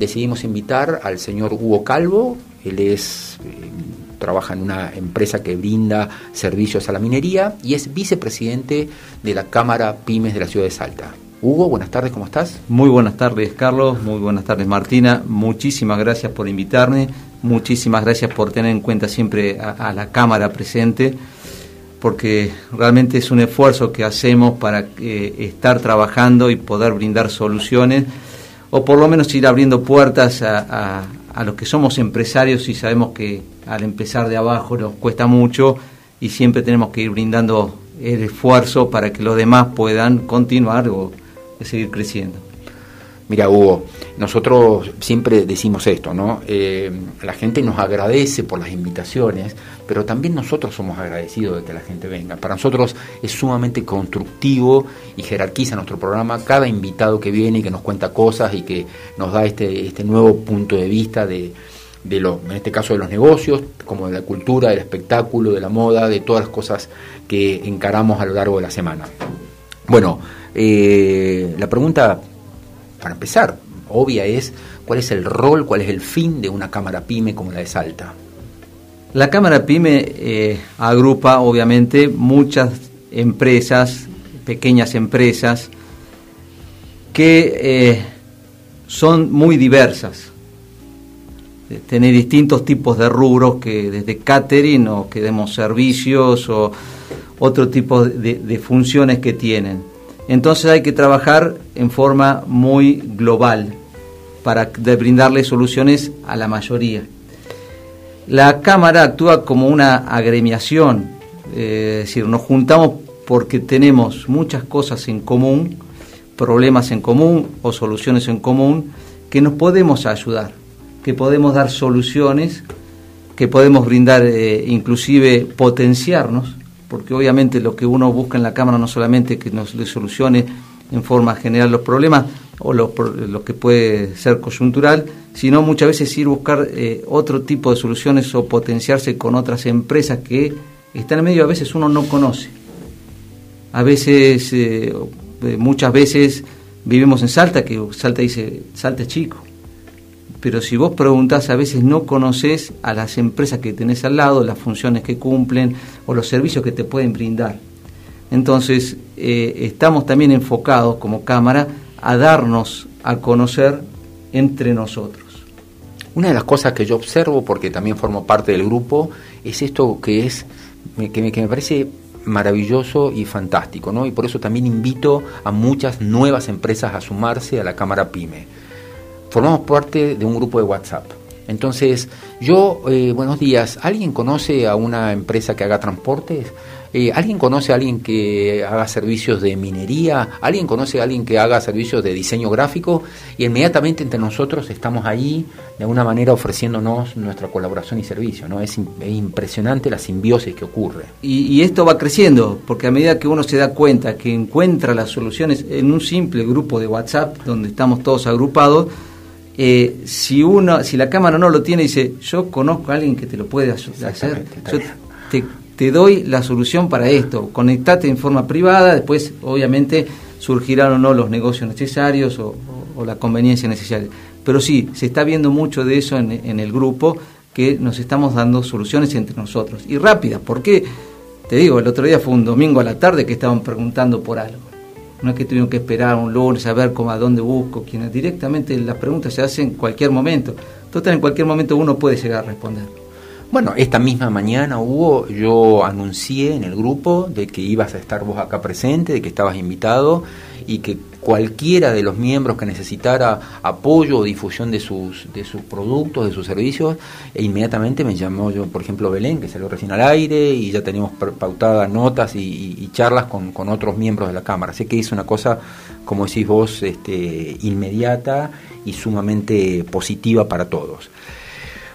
decidimos invitar al señor Hugo Calvo, él es... Eh, trabaja en una empresa que brinda servicios a la minería y es vicepresidente de la Cámara Pymes de la ciudad de Salta. Hugo, buenas tardes, ¿cómo estás? Muy buenas tardes, Carlos. Muy buenas tardes, Martina. Muchísimas gracias por invitarme. Muchísimas gracias por tener en cuenta siempre a, la Cámara presente, porque realmente es un esfuerzo que hacemos para eh, estar trabajando y poder brindar soluciones, o por lo menos ir abriendo puertas a, a los que somos empresarios y sabemos que al empezar de abajo nos cuesta mucho y siempre tenemos que ir brindando el esfuerzo para que los demás puedan continuar o seguir creciendo. Mira, Hugo, nosotros siempre decimos esto, ¿no? Eh, la gente nos agradece por las invitaciones, pero también nosotros somos agradecidos de que la gente venga. Para nosotros es sumamente constructivo y jerarquiza nuestro programa cada invitado que viene y que nos cuenta cosas y que nos da este, este nuevo punto de vista de, de lo, en este caso de los negocios, como de la cultura, del espectáculo, de la moda, de todas las cosas que encaramos a lo largo de la semana. Bueno, eh, la pregunta para empezar, obvia es cuál es el rol, cuál es el fin de una cámara pyme como la de Salta. La cámara pyme eh, agrupa obviamente muchas empresas, pequeñas empresas, que eh, son muy diversas. Tiene distintos tipos de rubros que desde catering o que demos servicios o otro tipo de funciones que tienen. Entonces hay que trabajar en forma muy global para brindarle soluciones a la mayoría. La Cámara actúa como una agremiación, eh, es decir, nos juntamos porque tenemos muchas cosas en común, problemas en común o soluciones en común, que nos podemos ayudar, que podemos dar soluciones, que podemos brindar, eh, inclusive potenciarnos porque obviamente lo que uno busca en la Cámara no solamente que nos le solucione en forma general los problemas o lo, que puede ser coyuntural, sino muchas veces ir buscar eh, otro tipo de soluciones o potenciarse con otras empresas que están en medio, a veces uno no conoce. A veces, eh, muchas veces vivimos en Salta, que Salta dice, Salta es chico pero si vos preguntás, a veces no conoces a las empresas que tenés al lado, las funciones que cumplen o los servicios que te pueden brindar. Entonces, eh, estamos también enfocados como Cámara a darnos a conocer entre nosotros. Una de las cosas que yo observo, porque también formo parte del grupo, es esto que es me, que me parece maravilloso y fantástico, ¿no? Y por eso también invito a muchas nuevas empresas a sumarse a la Cámara PYME formamos parte de un grupo de WhatsApp. Entonces, yo, eh, buenos días, ¿alguien conoce a una empresa que haga transportes? Eh, ¿Alguien conoce a alguien que haga servicios de minería? ¿Alguien conoce a alguien que haga servicios de diseño gráfico? Y inmediatamente entre nosotros estamos ahí, de alguna manera ofreciéndonos nuestra colaboración y servicio. ¿no? Es, impresionante la simbiosis que ocurre. Y, y, esto va creciendo, porque a medida que uno se da cuenta que encuentra las soluciones en un simple grupo de WhatsApp, donde estamos todos agrupados, eh, si uno, si la cámara no lo tiene, dice, yo conozco a alguien que te lo puede hacer, yo te, doy la solución para esto, conectate en forma privada, después obviamente surgirán o no los negocios necesarios o, la conveniencia necesaria. Pero sí, se está viendo mucho de eso en, en el grupo, que nos estamos dando soluciones entre nosotros. Y rápidas, porque, te digo, el otro día fue un domingo a la tarde que estaban preguntando por algo no es que tuvieron que esperar un lunes a ver cómo, a dónde busco, quienes directamente las preguntas se hacen en cualquier momento. Total, en cualquier momento uno puede llegar a responder. Bueno, esta misma mañana hubo, yo anuncié en el grupo de que ibas a estar vos acá presente, de que estabas invitado y que cualquiera de los miembros que necesitara apoyo o difusión de sus, de sus productos, de sus servicios, e inmediatamente me llamó yo, por ejemplo, Belén, que salió recién al aire, y ya teníamos pautadas notas y, charlas con, con, otros miembros de la Cámara. Así que es una cosa, como decís vos, este, inmediata y sumamente positiva para todos.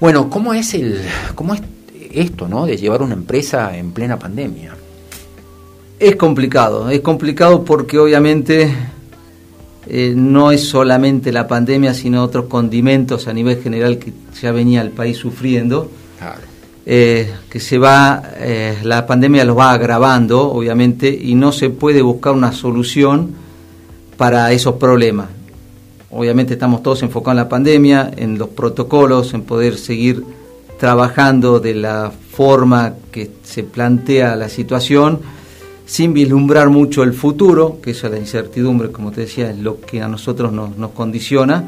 Bueno, ¿cómo es, el, cómo es esto, ¿no? de llevar una empresa en plena pandemia? Es complicado, es complicado porque obviamente eh, no es solamente la pandemia, sino otros condimentos a nivel general que ya venía el país sufriendo. Eh, que se va, eh, la pandemia los va agravando, obviamente, y no se puede buscar una solución para esos problemas. obviamente estamos todos enfocados en la pandemia, en los protocolos, en poder seguir trabajando de la forma que se plantea la situación, sin vislumbrar mucho el futuro, que eso es la incertidumbre, como te decía, es lo que a nosotros nos, nos condiciona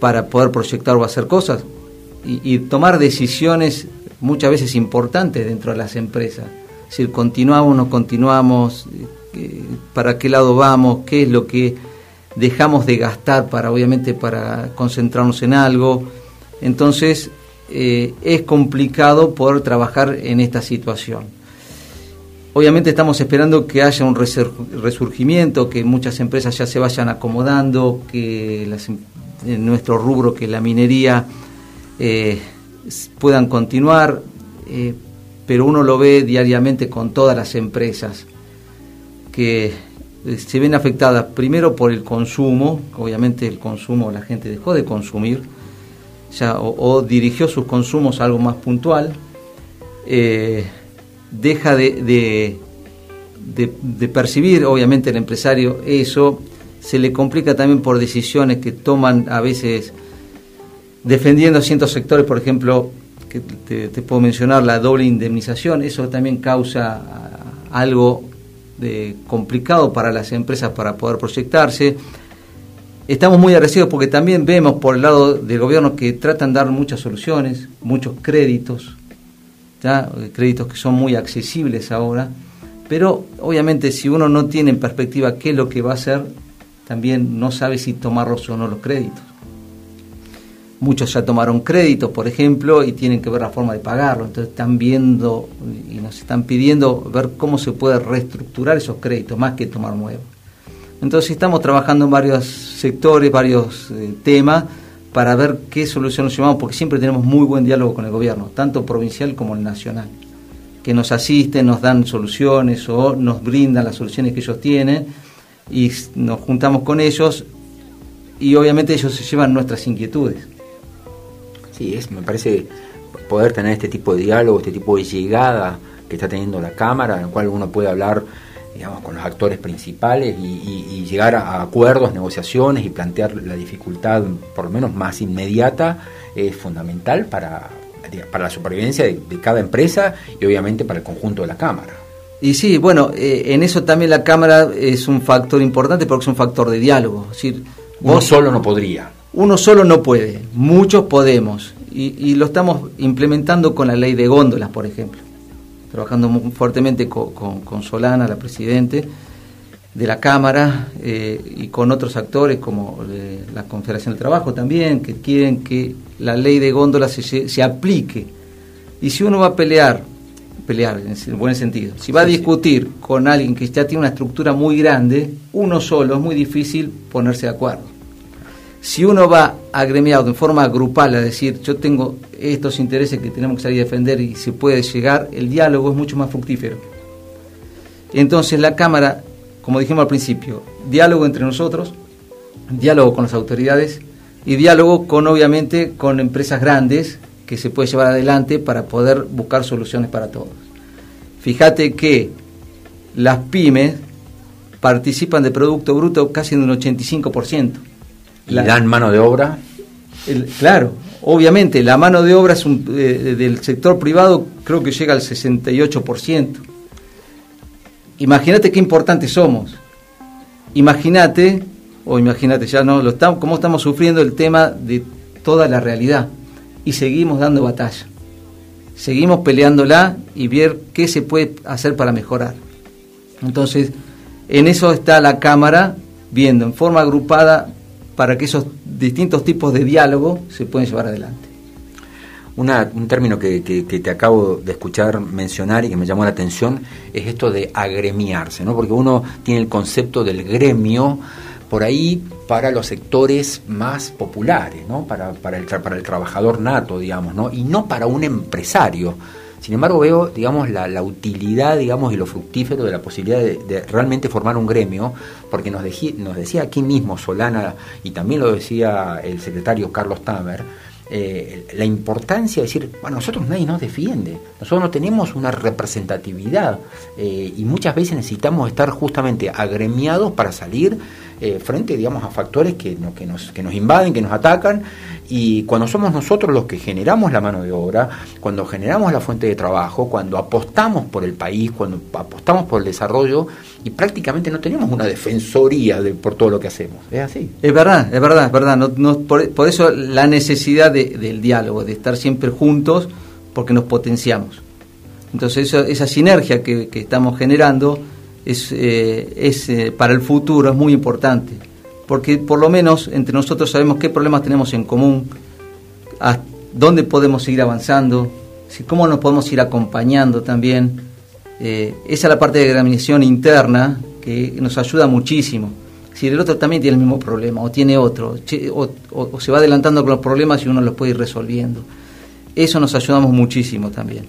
para poder proyectar o hacer cosas y, tomar decisiones muchas veces importantes dentro de las empresas. Es decir, continuamos, no continuamos, eh, para qué lado vamos, qué es lo que dejamos de gastar para, obviamente, para concentrarnos en algo. Entonces, eh, es complicado poder trabajar en esta situación. Obviamente estamos esperando que haya un resurgimiento, que muchas empresas ya se vayan acomodando, que em, nuestro rubro, que la minería eh, puedan continuar, eh, pero uno lo ve diariamente con todas las empresas que eh, se ven afectadas primero por el consumo, obviamente el consumo la gente dejó de consumir, o, dirigió sus consumos a algo más puntual, deja de, de, percibir obviamente el empresario eso, se le complica también por decisiones que toman a veces defendiendo ciertos sectores, por ejemplo, que te, puedo mencionar la doble indemnización, eso también causa ah, algo de complicado para las empresas para poder proyectarse. Estamos muy agradecidos porque también vemos por el lado del gobierno que tratan de dar muchas soluciones, muchos créditos, créditos que son muy accesibles ahora, pero obviamente si uno no tiene en perspectiva qué es lo que va a hacer, también no sabe si tomarlos o no los créditos. Muchos ya tomaron créditos, por ejemplo, y tienen que ver la forma de pagarlo. Entonces están viendo y nos están pidiendo ver cómo se puede reestructurar esos créditos, más que tomar nuevos. Entonces estamos trabajando en varios sectores, varios eh, temas, para ver qué solución nos llevamos, porque siempre tenemos muy buen diálogo con el gobierno, tanto provincial como el nacional, que nos asisten, nos dan soluciones o nos brindan las soluciones que ellos tienen y nos juntamos con ellos y obviamente ellos se llevan nuestras inquietudes. Sí, es, me parece poder tener este tipo de diálogo, este tipo de llegada que está teniendo la Cámara, en el cual uno puede hablar digamos, con los actores principales y, llegar a acuerdos, negociaciones y plantear la dificultad, por lo menos más inmediata, es fundamental para, para la supervivencia de, cada empresa y obviamente para el conjunto de la Cámara. Y sí, bueno, eh, en eso también la Cámara es un factor importante porque es un factor de diálogo. Es decir, uno solo no podría. Uno solo no puede, muchos podemos. Y, lo estamos implementando con la ley de góndolas, por ejemplo. Trabajando muy fuertemente con, Solana, la presidente de la Cámara, eh, y con otros actores como eh, la Confederación del Trabajo también, que quieren que la ley de góndolas se, se aplique. Y si uno va a pelear, pelear en el buen sentido, si va a discutir con alguien que ya tiene una estructura muy grande, uno solo es muy difícil ponerse de acuerdo. Si uno va agremiado en forma grupal a decir, yo tengo estos intereses que tenemos que salir a defender y se puede llegar, el diálogo es mucho más fructífero. Entonces la Cámara, como dijimos al principio, diálogo entre nosotros, diálogo con las autoridades y diálogo con, obviamente, con empresas grandes que se puede llevar adelante para poder buscar soluciones para todos. Fíjate que las pymes participan de Producto Bruto casi en un 85%. ¿Y dan mano de obra? claro, obviamente, la mano de obra es eh, del sector privado creo que llega al 68%. Imagínate qué importantes somos. Imagínate, o imagínate ya no, lo estamos, cómo estamos sufriendo el tema de toda la realidad. Y seguimos dando batalla. Seguimos peleándola y ver qué se puede hacer para mejorar. Entonces, en eso está la Cámara viendo en forma agrupada para que esos distintos tipos de diálogo se puedan llevar adelante. un término que, te acabo de escuchar mencionar y que me llamó la atención es esto de agremiarse, ¿no? porque uno tiene el concepto del gremio por ahí para los sectores más populares, ¿no? para, para, el, para el trabajador nato, digamos, ¿no? y no para un empresario. Sin embargo, veo, digamos, la, utilidad, digamos, y lo fructífero de la posibilidad de, realmente formar un gremio, porque nos, decía aquí mismo Solana, y también lo decía el secretario Carlos Tamer, eh, la importancia de decir, bueno, nosotros nadie nos defiende, nosotros no tenemos una representatividad eh, y muchas veces necesitamos estar justamente agremiados para salir eh, frente, digamos, a factores que, que, nos, que nos invaden, que nos atacan, y cuando somos nosotros los que generamos la mano de obra, cuando generamos la fuente de trabajo, cuando apostamos por el país, cuando apostamos por el desarrollo, y prácticamente no tenemos una defensoría de, por todo lo que hacemos. Es así. Es verdad, es verdad, es verdad. Por, eso la necesidad del diálogo, de estar siempre juntos, porque nos potenciamos. Entonces esa sinergia que, estamos generando es, eh, eh, para el futuro es muy importante, porque por lo menos entre nosotros sabemos qué problemas tenemos en común, a dónde podemos seguir avanzando, cómo nos podemos ir acompañando también. Eh, esa es la parte de gramización interna que nos ayuda muchísimo. Si el otro también tiene el mismo problema o tiene otro, o, o se va adelantando con los problemas y uno los puede ir resolviendo. Eso nos ayudamos muchísimo también.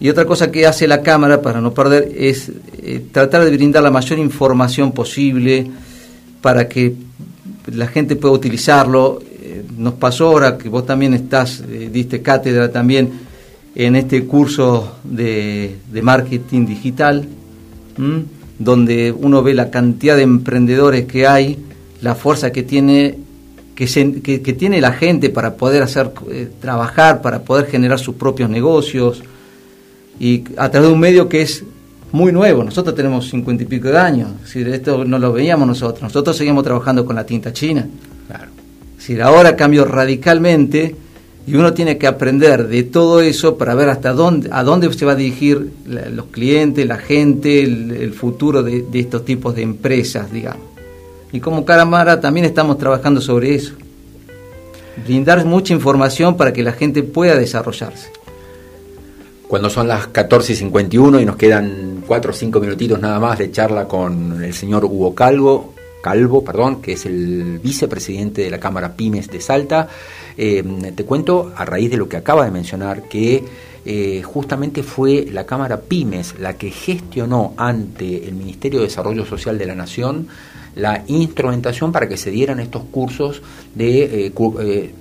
Y otra cosa que hace la Cámara, para no perder, es eh, tratar de brindar la mayor información posible para que la gente pueda utilizarlo. Eh, nos pasó ahora que vos también estás, eh, diste cátedra también en este curso de, marketing digital, donde uno ve la cantidad de emprendedores que hay, la fuerza que tiene que, que, tiene la gente para poder hacer trabajar, para poder generar sus propios negocios, y a través de un medio que es muy nuevo. Nosotros tenemos cincuenta y pico de años. Si esto no lo veíamos nosotros. Nosotros seguimos trabajando con la tinta china. Claro. Si ahora cambió radicalmente y uno tiene que aprender de todo eso para ver hasta dónde, a dónde se va a dirigir los clientes, la gente, el, futuro de, de, estos tipos de empresas, digamos. Y como Caramara también estamos trabajando sobre eso. Brindar mucha información para que la gente pueda desarrollarse cuando son las 14 y 51 y nos quedan 4 o 5 minutitos nada más de charla con el señor Hugo Calvo, Calvo, perdón, que es el vicepresidente de la Cámara Pymes de Salta. Eh, te cuento, a raíz de lo que acaba de mencionar, que eh, justamente fue la Cámara Pymes la que gestionó ante el Ministerio de Desarrollo Social de la Nación la instrumentación para que se dieran estos cursos de eh,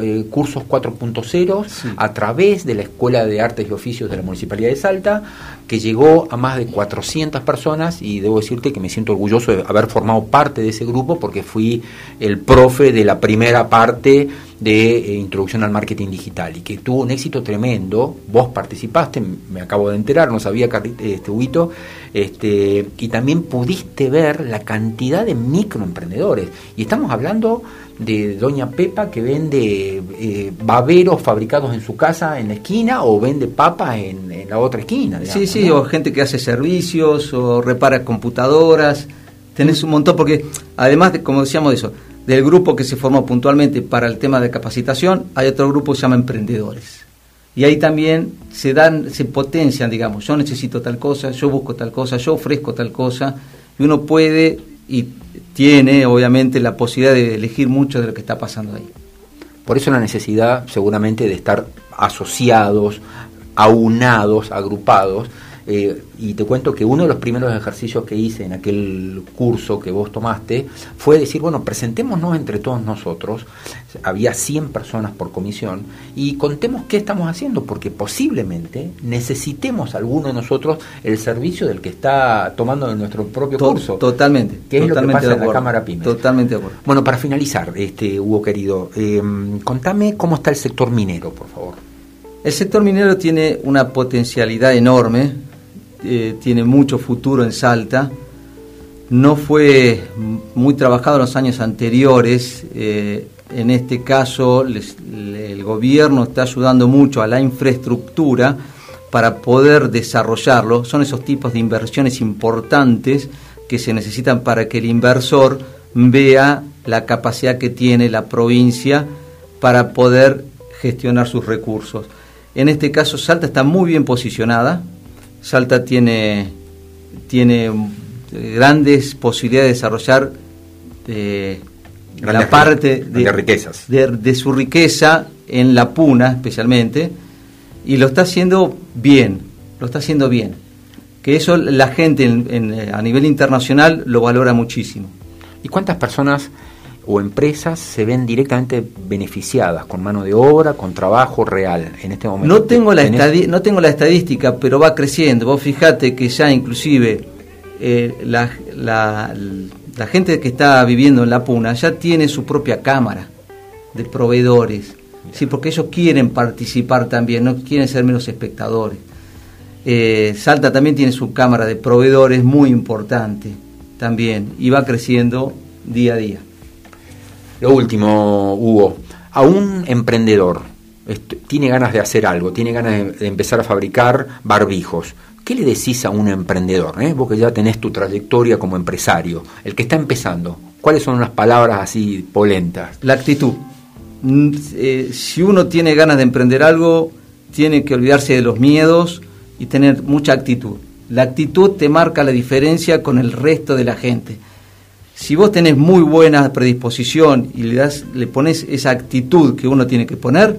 eh, cursos 4.0 a través de la Escuela de Artes y Oficios de la Municipalidad de Salta, que llegó a más de 400 personas y debo decirte que me siento orgulloso de haber formado parte de ese grupo porque fui el profe de la primera parte de eh, introducción al marketing digital y que tuvo un éxito tremendo. Vos participaste, me acabo de enterar, no sabía, este, Huito, este, y también pudiste ver la cantidad de microemprendedores. Y estamos hablando de Doña Pepa que vende eh, baberos fabricados en su casa en la esquina o vende papas en, la otra esquina. sí, sí, o gente que hace servicios o repara computadoras. Tenés un montón, porque además, de, como decíamos de eso, del grupo que se formó puntualmente para el tema de capacitación, hay otro grupo que se llama emprendedores. Y ahí también se dan, se potencian, digamos, yo necesito tal cosa, yo busco tal cosa, yo ofrezco tal cosa, y uno puede y tiene obviamente la posibilidad de elegir mucho de lo que está pasando ahí. Por eso la necesidad seguramente de estar asociados, aunados, agrupados, eh, y te cuento que uno de los primeros ejercicios que hice en aquel curso que vos tomaste fue decir, bueno, presentémonos entre todos nosotros, había 100 personas por comisión, y contemos qué estamos haciendo, porque posiblemente necesitemos alguno de nosotros el servicio del que está tomando nuestro propio curso. Totalmente. Que es lo que pasa en la Cámara Pymes. Totalmente de acuerdo. Bueno, para finalizar, este Hugo querido, eh, contame cómo está el sector minero, por favor. El sector minero tiene una potencialidad enorme, eh, tiene mucho futuro en Salta. No fue muy trabajado en los años anteriores. Eh, en este caso, el gobierno está ayudando mucho a la infraestructura para poder desarrollarlo. Son esos tipos de inversiones importantes que se necesitan para que el inversor vea la capacidad que tiene la provincia para poder gestionar sus recursos. En este caso, Salta está muy bien posicionada, Salta tiene, tiene grandes posibilidades de desarrollar eh, la parte de, riquezas. De, su riqueza en la puna especialmente y lo está haciendo bien, lo está haciendo bien. Que eso la gente a nivel internacional lo valora muchísimo. ¿Y cuántas personas o empresas se ven directamente beneficiadas con mano de obra, con trabajo real en este momento. No tengo la, no tengo la estadística, pero va creciendo. Vos fijate que ya inclusive eh, la, la gente que está viviendo en La Puna ya tiene su propia cámara de proveedores, sí, porque ellos quieren participar también, no quieren ser menos espectadores. Eh, Salta también tiene su cámara de proveedores muy importante también y va creciendo día a día. Lo último, Hugo, a un emprendedor tiene ganas de hacer algo, tiene ganas de, empezar a fabricar barbijos. ¿Qué le decís a un emprendedor? Eh? Vos que ya tenés tu trayectoria como empresario, el que está empezando, ¿cuáles son las palabras así polentas? La actitud. Mm, eh, si uno tiene ganas de emprender algo, tiene que olvidarse de los miedos y tener mucha actitud. La actitud te marca la diferencia con el resto de la gente. Si vos tenés muy buena predisposición y le, das, le pones esa actitud que uno tiene que poner,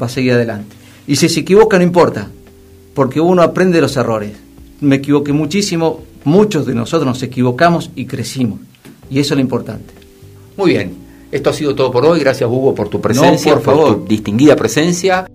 va a seguir adelante. Y si se equivoca, no importa, porque uno aprende los errores. Me equivoqué muchísimo, muchos de nosotros nos equivocamos y crecimos. Y eso es lo importante. Muy bien, esto ha sido todo por hoy. Gracias, Hugo, por tu presencia, por, por tu distinguida presencia.